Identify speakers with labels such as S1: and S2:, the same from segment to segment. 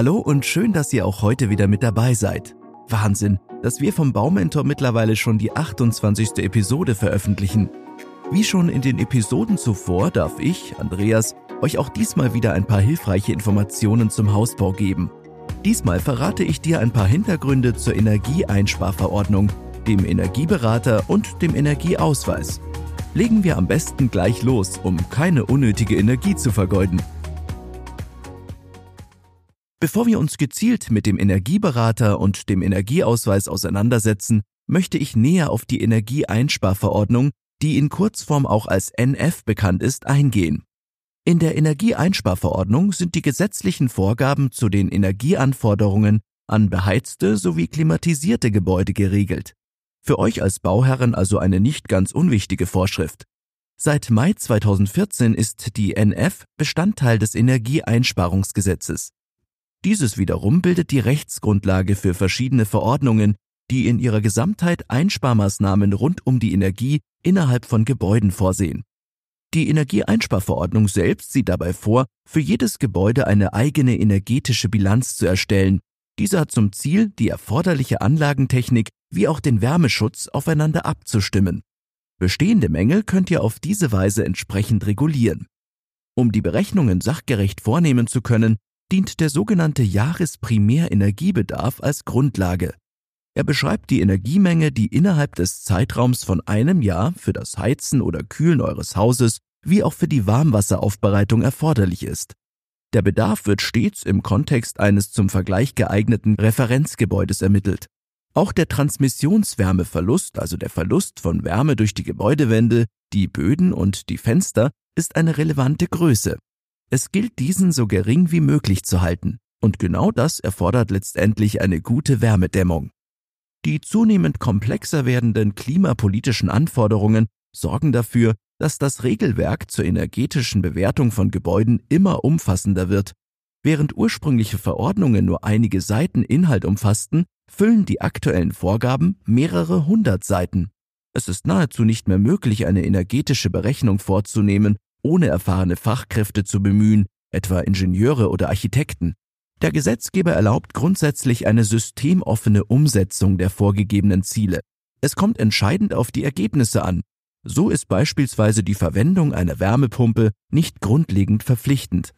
S1: Hallo und schön, dass ihr auch heute wieder mit dabei seid. Wahnsinn, dass wir vom Baumentor mittlerweile schon die 28. Episode veröffentlichen. Wie schon in den Episoden zuvor darf ich, Andreas, euch auch diesmal wieder ein paar hilfreiche Informationen zum Hausbau geben. Diesmal verrate ich dir ein paar Hintergründe zur Energieeinsparverordnung, dem Energieberater und dem Energieausweis. Legen wir am besten gleich los, um keine unnötige Energie zu vergeuden. Bevor wir uns gezielt mit dem Energieberater und dem Energieausweis auseinandersetzen, möchte ich näher auf die Energieeinsparverordnung, die in Kurzform auch als NF bekannt ist, eingehen. In der Energieeinsparverordnung sind die gesetzlichen Vorgaben zu den Energieanforderungen an beheizte sowie klimatisierte Gebäude geregelt. Für euch als Bauherren also eine nicht ganz unwichtige Vorschrift. Seit Mai 2014 ist die NF Bestandteil des Energieeinsparungsgesetzes. Dieses wiederum bildet die Rechtsgrundlage für verschiedene Verordnungen, die in ihrer Gesamtheit Einsparmaßnahmen rund um die Energie innerhalb von Gebäuden vorsehen. Die Energieeinsparverordnung selbst sieht dabei vor, für jedes Gebäude eine eigene energetische Bilanz zu erstellen. Diese hat zum Ziel, die erforderliche Anlagentechnik wie auch den Wärmeschutz aufeinander abzustimmen. Bestehende Mängel könnt ihr auf diese Weise entsprechend regulieren. Um die Berechnungen sachgerecht vornehmen zu können, dient der sogenannte Jahresprimärenergiebedarf als Grundlage. Er beschreibt die Energiemenge, die innerhalb des Zeitraums von einem Jahr für das Heizen oder Kühlen eures Hauses wie auch für die Warmwasseraufbereitung erforderlich ist. Der Bedarf wird stets im Kontext eines zum Vergleich geeigneten Referenzgebäudes ermittelt. Auch der Transmissionswärmeverlust, also der Verlust von Wärme durch die Gebäudewände, die Böden und die Fenster, ist eine relevante Größe. Es gilt diesen so gering wie möglich zu halten, und genau das erfordert letztendlich eine gute Wärmedämmung. Die zunehmend komplexer werdenden klimapolitischen Anforderungen sorgen dafür, dass das Regelwerk zur energetischen Bewertung von Gebäuden immer umfassender wird. Während ursprüngliche Verordnungen nur einige Seiten Inhalt umfassten, füllen die aktuellen Vorgaben mehrere hundert Seiten. Es ist nahezu nicht mehr möglich, eine energetische Berechnung vorzunehmen, ohne erfahrene Fachkräfte zu bemühen, etwa Ingenieure oder Architekten. Der Gesetzgeber erlaubt grundsätzlich eine systemoffene Umsetzung der vorgegebenen Ziele. Es kommt entscheidend auf die Ergebnisse an. So ist beispielsweise die Verwendung einer Wärmepumpe nicht grundlegend verpflichtend.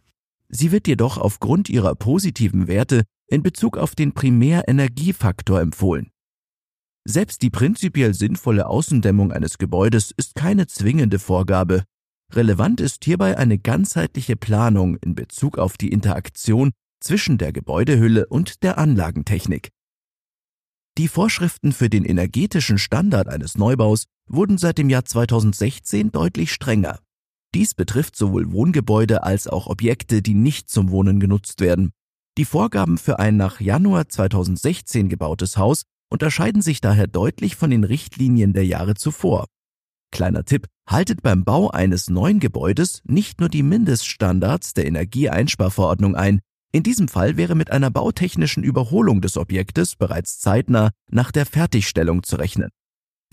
S1: Sie wird jedoch aufgrund ihrer positiven Werte in Bezug auf den Primärenergiefaktor empfohlen. Selbst die prinzipiell sinnvolle Außendämmung eines Gebäudes ist keine zwingende Vorgabe. Relevant ist hierbei eine ganzheitliche Planung in Bezug auf die Interaktion zwischen der Gebäudehülle und der Anlagentechnik. Die Vorschriften für den energetischen Standard eines Neubaus wurden seit dem Jahr 2016 deutlich strenger. Dies betrifft sowohl Wohngebäude als auch Objekte, die nicht zum Wohnen genutzt werden. Die Vorgaben für ein nach Januar 2016 gebautes Haus unterscheiden sich daher deutlich von den Richtlinien der Jahre zuvor. Kleiner Tipp, haltet beim Bau eines neuen Gebäudes nicht nur die Mindeststandards der Energieeinsparverordnung ein, in diesem Fall wäre mit einer bautechnischen Überholung des Objektes bereits zeitnah nach der Fertigstellung zu rechnen.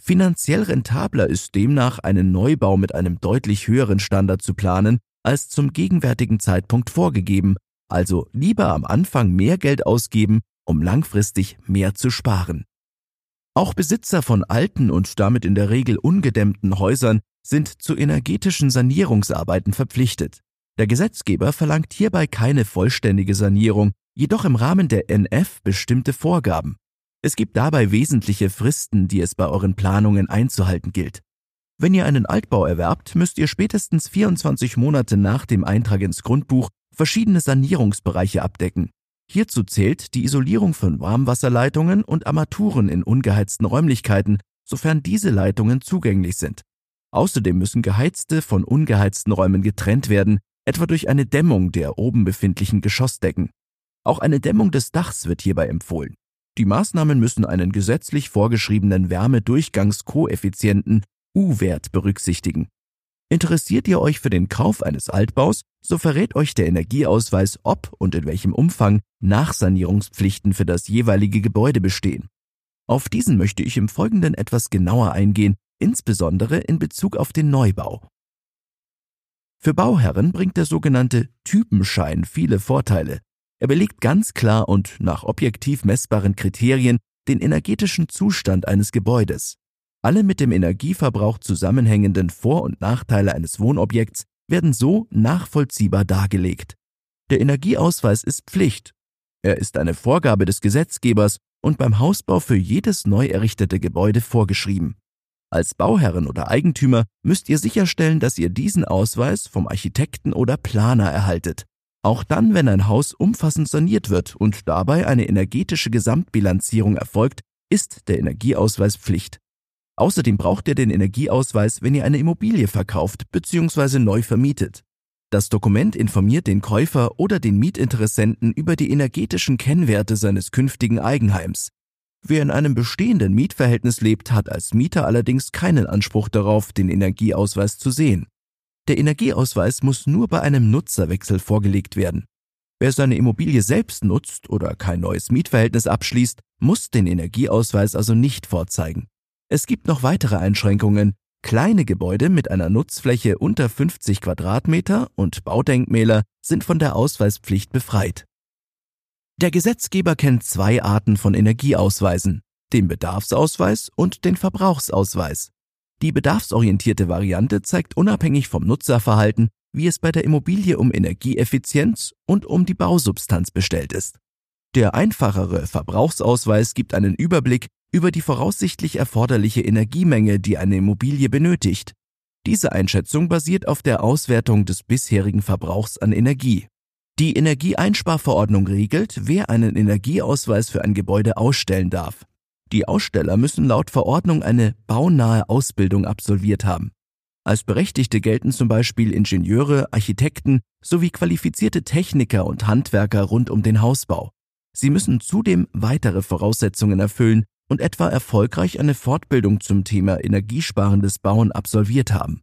S1: Finanziell rentabler ist demnach einen Neubau mit einem deutlich höheren Standard zu planen, als zum gegenwärtigen Zeitpunkt vorgegeben, also lieber am Anfang mehr Geld ausgeben, um langfristig mehr zu sparen. Auch Besitzer von alten und damit in der Regel ungedämmten Häusern sind zu energetischen Sanierungsarbeiten verpflichtet. Der Gesetzgeber verlangt hierbei keine vollständige Sanierung, jedoch im Rahmen der NF bestimmte Vorgaben. Es gibt dabei wesentliche Fristen, die es bei euren Planungen einzuhalten gilt. Wenn ihr einen Altbau erwerbt, müsst ihr spätestens 24 Monate nach dem Eintrag ins Grundbuch verschiedene Sanierungsbereiche abdecken. Hierzu zählt die Isolierung von Warmwasserleitungen und Armaturen in ungeheizten Räumlichkeiten, sofern diese Leitungen zugänglich sind. Außerdem müssen geheizte von ungeheizten Räumen getrennt werden, etwa durch eine Dämmung der oben befindlichen Geschossdecken. Auch eine Dämmung des Dachs wird hierbei empfohlen. Die Maßnahmen müssen einen gesetzlich vorgeschriebenen Wärmedurchgangskoeffizienten U-Wert berücksichtigen. Interessiert ihr euch für den Kauf eines Altbaus, so verrät euch der Energieausweis, ob und in welchem Umfang Nachsanierungspflichten für das jeweilige Gebäude bestehen. Auf diesen möchte ich im Folgenden etwas genauer eingehen, insbesondere in Bezug auf den Neubau. Für Bauherren bringt der sogenannte Typenschein viele Vorteile. Er belegt ganz klar und nach objektiv messbaren Kriterien den energetischen Zustand eines Gebäudes. Alle mit dem Energieverbrauch zusammenhängenden Vor- und Nachteile eines Wohnobjekts werden so nachvollziehbar dargelegt. Der Energieausweis ist Pflicht. Er ist eine Vorgabe des Gesetzgebers und beim Hausbau für jedes neu errichtete Gebäude vorgeschrieben. Als Bauherren oder Eigentümer müsst ihr sicherstellen, dass ihr diesen Ausweis vom Architekten oder Planer erhaltet. Auch dann, wenn ein Haus umfassend saniert wird und dabei eine energetische Gesamtbilanzierung erfolgt, ist der Energieausweis Pflicht. Außerdem braucht ihr den Energieausweis, wenn ihr eine Immobilie verkauft bzw. neu vermietet. Das Dokument informiert den Käufer oder den Mietinteressenten über die energetischen Kennwerte seines künftigen Eigenheims. Wer in einem bestehenden Mietverhältnis lebt, hat als Mieter allerdings keinen Anspruch darauf, den Energieausweis zu sehen. Der Energieausweis muss nur bei einem Nutzerwechsel vorgelegt werden. Wer seine Immobilie selbst nutzt oder kein neues Mietverhältnis abschließt, muss den Energieausweis also nicht vorzeigen. Es gibt noch weitere Einschränkungen. Kleine Gebäude mit einer Nutzfläche unter 50 Quadratmeter und Baudenkmäler sind von der Ausweispflicht befreit. Der Gesetzgeber kennt zwei Arten von Energieausweisen, den Bedarfsausweis und den Verbrauchsausweis. Die bedarfsorientierte Variante zeigt unabhängig vom Nutzerverhalten, wie es bei der Immobilie um Energieeffizienz und um die Bausubstanz bestellt ist. Der einfachere Verbrauchsausweis gibt einen Überblick über die voraussichtlich erforderliche Energiemenge, die eine Immobilie benötigt. Diese Einschätzung basiert auf der Auswertung des bisherigen Verbrauchs an Energie. Die Energieeinsparverordnung regelt, wer einen Energieausweis für ein Gebäude ausstellen darf. Die Aussteller müssen laut Verordnung eine baunahe Ausbildung absolviert haben. Als Berechtigte gelten zum Beispiel Ingenieure, Architekten sowie qualifizierte Techniker und Handwerker rund um den Hausbau. Sie müssen zudem weitere Voraussetzungen erfüllen und etwa erfolgreich eine Fortbildung zum Thema energiesparendes Bauen absolviert haben.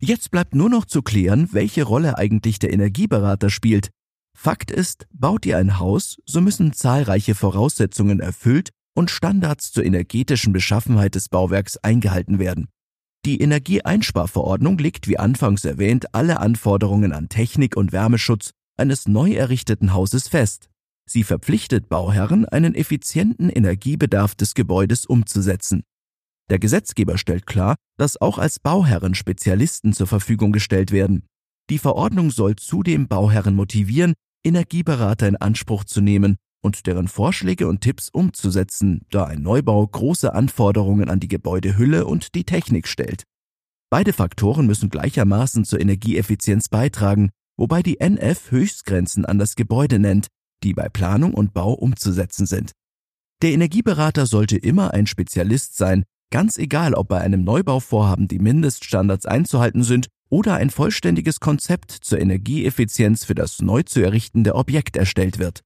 S1: Jetzt bleibt nur noch zu klären, welche Rolle eigentlich der Energieberater spielt. Fakt ist, baut ihr ein Haus, so müssen zahlreiche Voraussetzungen erfüllt und Standards zur energetischen Beschaffenheit des Bauwerks eingehalten werden. Die Energieeinsparverordnung legt wie anfangs erwähnt alle Anforderungen an Technik und Wärmeschutz eines neu errichteten Hauses fest. Sie verpflichtet Bauherren, einen effizienten Energiebedarf des Gebäudes umzusetzen. Der Gesetzgeber stellt klar, dass auch als Bauherren Spezialisten zur Verfügung gestellt werden. Die Verordnung soll zudem Bauherren motivieren, Energieberater in Anspruch zu nehmen und deren Vorschläge und Tipps umzusetzen, da ein Neubau große Anforderungen an die Gebäudehülle und die Technik stellt. Beide Faktoren müssen gleichermaßen zur Energieeffizienz beitragen, wobei die NF Höchstgrenzen an das Gebäude nennt, die bei Planung und Bau umzusetzen sind. Der Energieberater sollte immer ein Spezialist sein, ganz egal ob bei einem Neubauvorhaben die Mindeststandards einzuhalten sind oder ein vollständiges Konzept zur Energieeffizienz für das neu zu errichtende Objekt erstellt wird.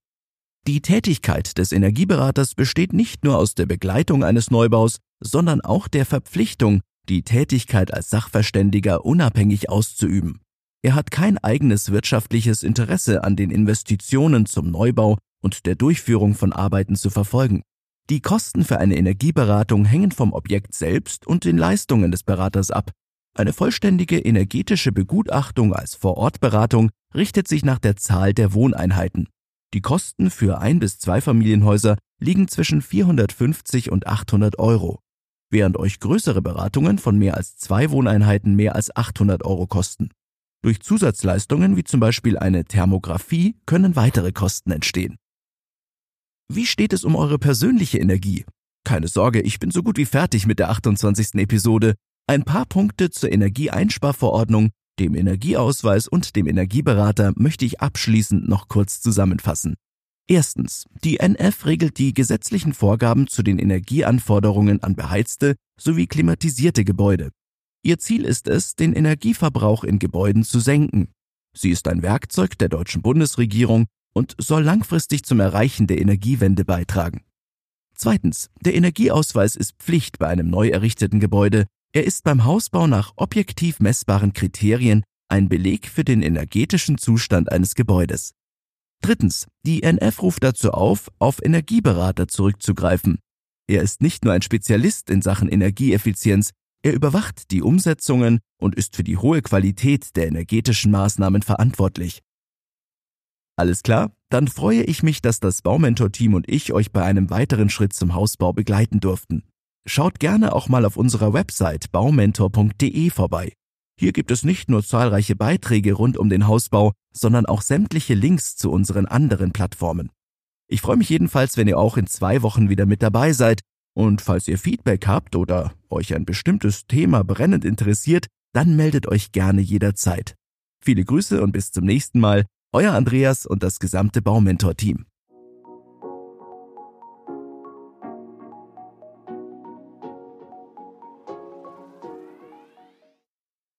S1: Die Tätigkeit des Energieberaters besteht nicht nur aus der Begleitung eines Neubaus, sondern auch der Verpflichtung, die Tätigkeit als Sachverständiger unabhängig auszuüben. Er hat kein eigenes wirtschaftliches Interesse an den Investitionen zum Neubau und der Durchführung von Arbeiten zu verfolgen. Die Kosten für eine Energieberatung hängen vom Objekt selbst und den Leistungen des Beraters ab. Eine vollständige energetische Begutachtung als Vorortberatung richtet sich nach der Zahl der Wohneinheiten. Die Kosten für ein bis zwei Familienhäuser liegen zwischen 450 und 800 Euro, während euch größere Beratungen von mehr als zwei Wohneinheiten mehr als 800 Euro kosten. Durch Zusatzleistungen wie zum Beispiel eine Thermografie können weitere Kosten entstehen. Wie steht es um eure persönliche Energie? Keine Sorge, ich bin so gut wie fertig mit der 28. Episode. Ein paar Punkte zur Energieeinsparverordnung dem Energieausweis und dem Energieberater möchte ich abschließend noch kurz zusammenfassen. Erstens. Die NF regelt die gesetzlichen Vorgaben zu den Energieanforderungen an beheizte sowie klimatisierte Gebäude. Ihr Ziel ist es, den Energieverbrauch in Gebäuden zu senken. Sie ist ein Werkzeug der deutschen Bundesregierung und soll langfristig zum Erreichen der Energiewende beitragen. Zweitens. Der Energieausweis ist Pflicht bei einem neu errichteten Gebäude er ist beim Hausbau nach objektiv messbaren Kriterien ein Beleg für den energetischen Zustand eines Gebäudes. Drittens. Die NF ruft dazu auf, auf Energieberater zurückzugreifen. Er ist nicht nur ein Spezialist in Sachen Energieeffizienz, er überwacht die Umsetzungen und ist für die hohe Qualität der energetischen Maßnahmen verantwortlich. Alles klar? Dann freue ich mich, dass das Baumentor-Team und ich euch bei einem weiteren Schritt zum Hausbau begleiten durften. Schaut gerne auch mal auf unserer Website baumentor.de vorbei. Hier gibt es nicht nur zahlreiche Beiträge rund um den Hausbau, sondern auch sämtliche Links zu unseren anderen Plattformen. Ich freue mich jedenfalls, wenn ihr auch in zwei Wochen wieder mit dabei seid und falls ihr Feedback habt oder euch ein bestimmtes Thema brennend interessiert, dann meldet euch gerne jederzeit. Viele Grüße und bis zum nächsten Mal, euer Andreas und das gesamte Baumentor-Team.